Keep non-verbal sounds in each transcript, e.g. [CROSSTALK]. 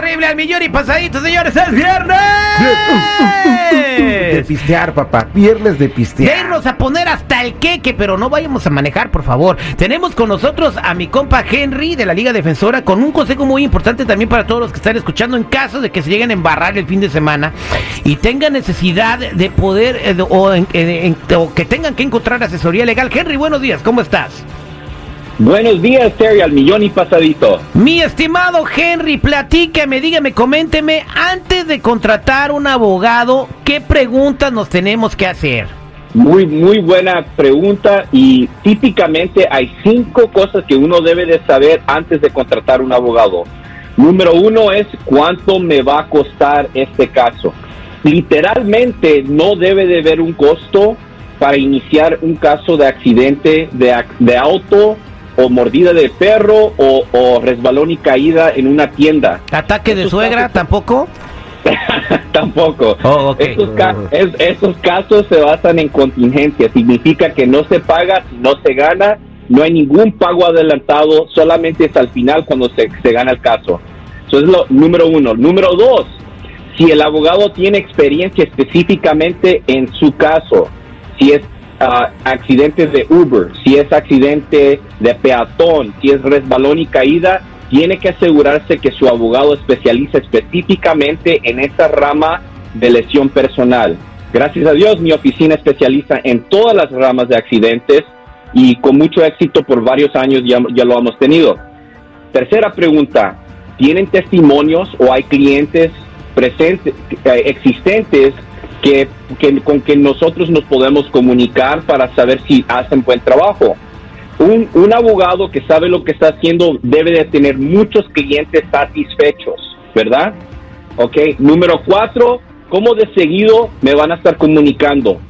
terrible al millón y pasadito, señores. ¡Es viernes! De pistear, papá. Viernes de De pistear. irnos a poner hasta el queque, pero no vayamos a manejar, por favor. Tenemos con nosotros a mi compa Henry de la Liga Defensora con un consejo muy importante también para todos los que están escuchando en caso de que se lleguen a embarrar el fin de semana y tengan necesidad de poder eh, de- o, en- o que tengan que encontrar asesoría legal. Henry, buenos días, ¿cómo estás? Buenos días, Terry, al millón y pasadito. Mi estimado Henry, platíqueme, dígame, coménteme, antes de contratar un abogado, ¿qué preguntas nos tenemos que hacer? Muy, muy buena pregunta y típicamente hay cinco cosas que uno debe de saber antes de contratar un abogado. Número uno es cuánto me va a costar este caso. Literalmente no debe de haber un costo para iniciar un caso de accidente de, de auto o mordida de perro o, o resbalón y caída en una tienda. ¿Ataque de suegra casos- tampoco? [LAUGHS] Tampoco. Oh. Estos, ca- es- estos casos se basan en contingencia. Significa que no se paga, no se gana, no hay ningún pago adelantado, solamente es al final cuando se, se gana el caso. Eso es lo número uno. Número dos, si el abogado tiene experiencia específicamente en su caso, si es ah, accidentes de Uber, si es accidente de peatón, si es resbalón y caída, tiene que asegurarse que su abogado especializa específicamente en esa rama de lesión personal. Gracias a Dios, mi oficina especializa en todas las ramas de accidentes y con mucho éxito por varios años ya, ya lo hemos tenido. Tercera pregunta, ¿tienen testimonios o hay clientes presentes, eh, existentes que, con que nosotros nos podemos comunicar para saber si hacen buen trabajo? Un, un abogado que sabe lo que está haciendo debe de tener muchos clientes satisfechos, ¿verdad? Ok, número cuatro, ¿cómo de seguido me van a estar comunicando?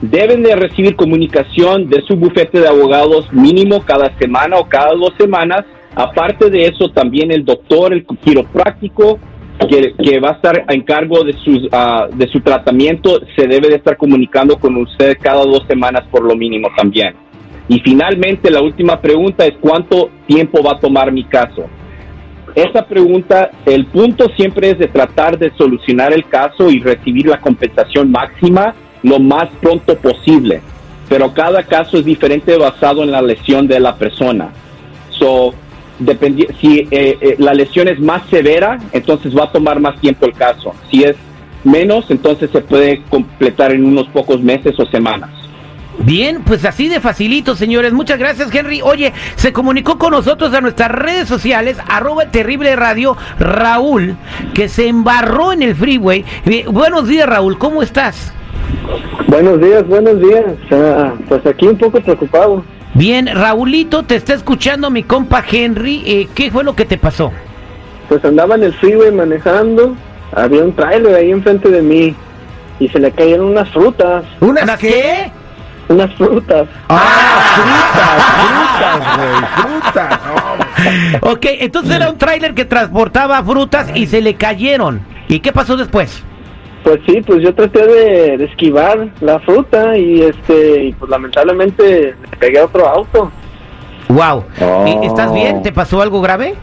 Deben de recibir comunicación de su bufete de abogados mínimo cada semana o cada dos semanas. Aparte de eso, también el doctor, el quiropráctico, que, que va a estar en cargo de, sus, ah, de su tratamiento, se debe de estar comunicando con usted cada dos semanas por lo mínimo también. Y finalmente, la última pregunta es cuánto tiempo va a tomar mi caso. Esa pregunta, el punto siempre es de tratar de solucionar el caso y recibir la compensación máxima lo más pronto posible. Pero cada caso es diferente basado en la lesión de la persona. So, si eh, eh, la lesión es más severa, entonces va a tomar más tiempo el caso. Si es menos, entonces se puede completar en unos pocos meses o semanas. Bien, pues así de facilito, señores. Muchas gracias, Henry. Oye, se comunicó con nosotros a nuestras redes sociales, arroba terrible radio, Raúl, que se embarró en el freeway. Eh, buenos días, Raúl, ¿cómo estás? Buenos días, buenos días. Ah, pues aquí un poco preocupado. Bien, Raulito, te está escuchando mi compa Henry. Eh, ¿Qué fue lo que te pasó? Pues andaba en el freeway manejando, había un trailer ahí enfrente de mí y se le cayeron unas frutas, ¿Unas ¿Unas qué? unas frutas. Ah, frutas, frutas, güey, frutas. Oh, Ok, entonces era un tráiler que transportaba frutas y se le cayeron. ¿Y qué pasó después? Pues sí, pues yo traté de, de esquivar la fruta y este, y pues lamentablemente le pegué a otro auto. Wow. Oh. ¿Estás bien? ¿Te pasó algo grave?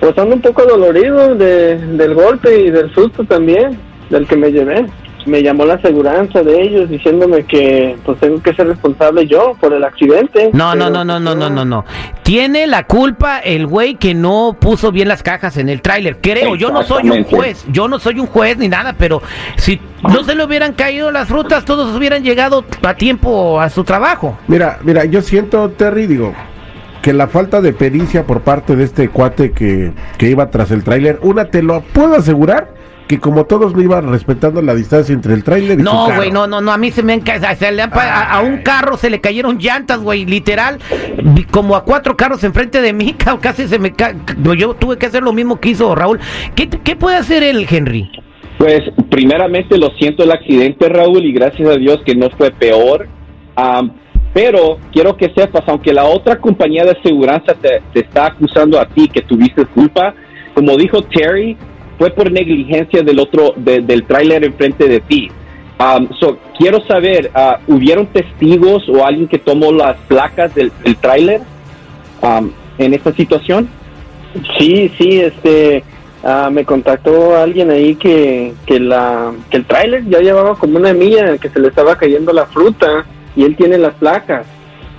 Pues ando un poco dolorido de, del golpe y del susto también, del que me llevé. Me llamó la aseguranza de ellos diciéndome que pues tengo que ser responsable yo por el accidente. No, no, no, no, pues, no, no, no, no. Tiene la culpa el güey que no puso bien las cajas en el tráiler. Creo, yo no soy un juez, yo no soy un juez ni nada, pero si no se le hubieran caído las frutas, todos hubieran llegado a tiempo a su trabajo. Mira, mira, yo siento, Terry, digo, que la falta de pericia por parte de este cuate que, que iba tras el tráiler, una te lo puedo asegurar que como todos no iban respetando la distancia entre el tráiler y su No, güey, no, no, no, a mí se me han ca- se le han pa- a, a un carro se le cayeron llantas, güey, literal, como a cuatro carros enfrente de mí, [LAUGHS] ca- casi se me ca- yo tuve que hacer lo mismo que hizo Raúl. ¿Qué, qué puede hacer el Henry? Pues primeramente lo siento el accidente, Raúl, y gracias a Dios que no fue peor. Am, pero quiero que sepas, aunque la otra compañía de aseguranza te, te está acusando a ti que tuviste culpa, como dijo Terry, fue por negligencia del otro, de- del tráiler enfrente de ti. Um, so, quiero saber, ah, ¿hubieron testigos o alguien que tomó las placas del, del tráiler um, en esta situación? Sí, sí, este, ah, me contactó alguien ahí que, que, la, que el tráiler ya llevaba como una milla, que se le estaba cayendo la fruta y él tiene las placas.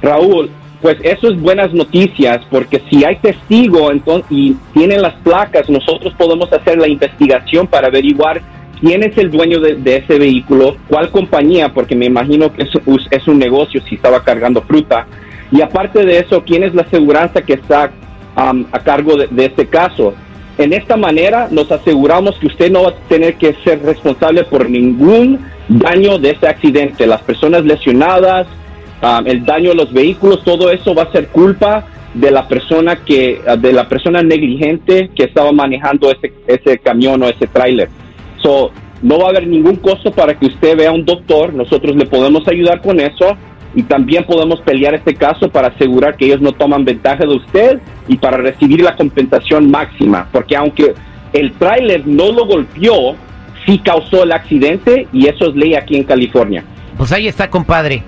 Raúl, pues eso es buenas noticias, porque si hay testigo entonces, y tienen las placas, nosotros podemos hacer la investigación para averiguar quién es el dueño de, ese vehículo, cuál compañía, porque me imagino que es, un negocio si estaba cargando fruta, y aparte de eso, quién es la aseguranza que está um, a cargo de, de este caso. En esta manera nos aseguramos que usted no va a tener que ser responsable por ningún daño de ese accidente. Las personas lesionadas, um, el daño a los vehículos, todo eso va a ser culpa de la persona que de la persona negligente que estaba manejando ese, ese camión o ese tráiler. So, no va a haber ningún costo para que usted vea a un doctor, nosotros le podemos ayudar con eso y también podemos pelear este caso para asegurar que ellos no toman ventaja de usted y para recibir la compensación máxima, porque aunque el tráiler no lo golpeó, sí causó el accidente y eso es ley aquí en California. Pues ahí está, compadre.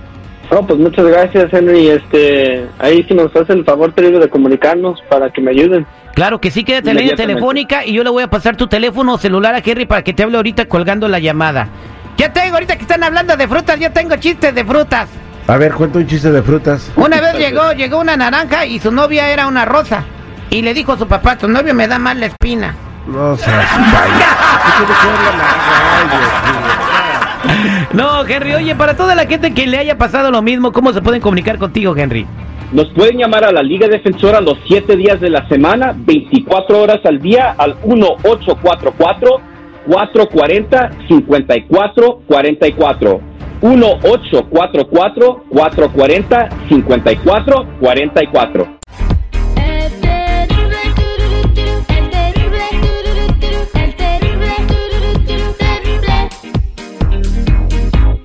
No, pues muchas gracias, Henry. Este, ahí si nos hace el favor, te digo, de comunicarnos para que me ayuden. Claro que sí, quédate en línea telefónica y yo le voy a pasar tu teléfono celular a Henry para que te hable ahorita colgando la llamada. Ya tengo, ahorita que están hablando de frutas, ya tengo chistes de frutas. A ver, cuenta un chiste de frutas. Una vez llegó, llegó una naranja y su novia era una rosa. Y le dijo a su papá, tu novio me da mal la espina. No seas [LAUGHS] vaya. [LAUGHS] No, Henry, oye, para toda la gente que le haya pasado lo mismo, ¿cómo se pueden comunicar contigo, Henry? Nos pueden llamar a la Liga Defensora los 7 días de la semana, 24 horas al día, al 1844-440-5444. 1844-440-5444.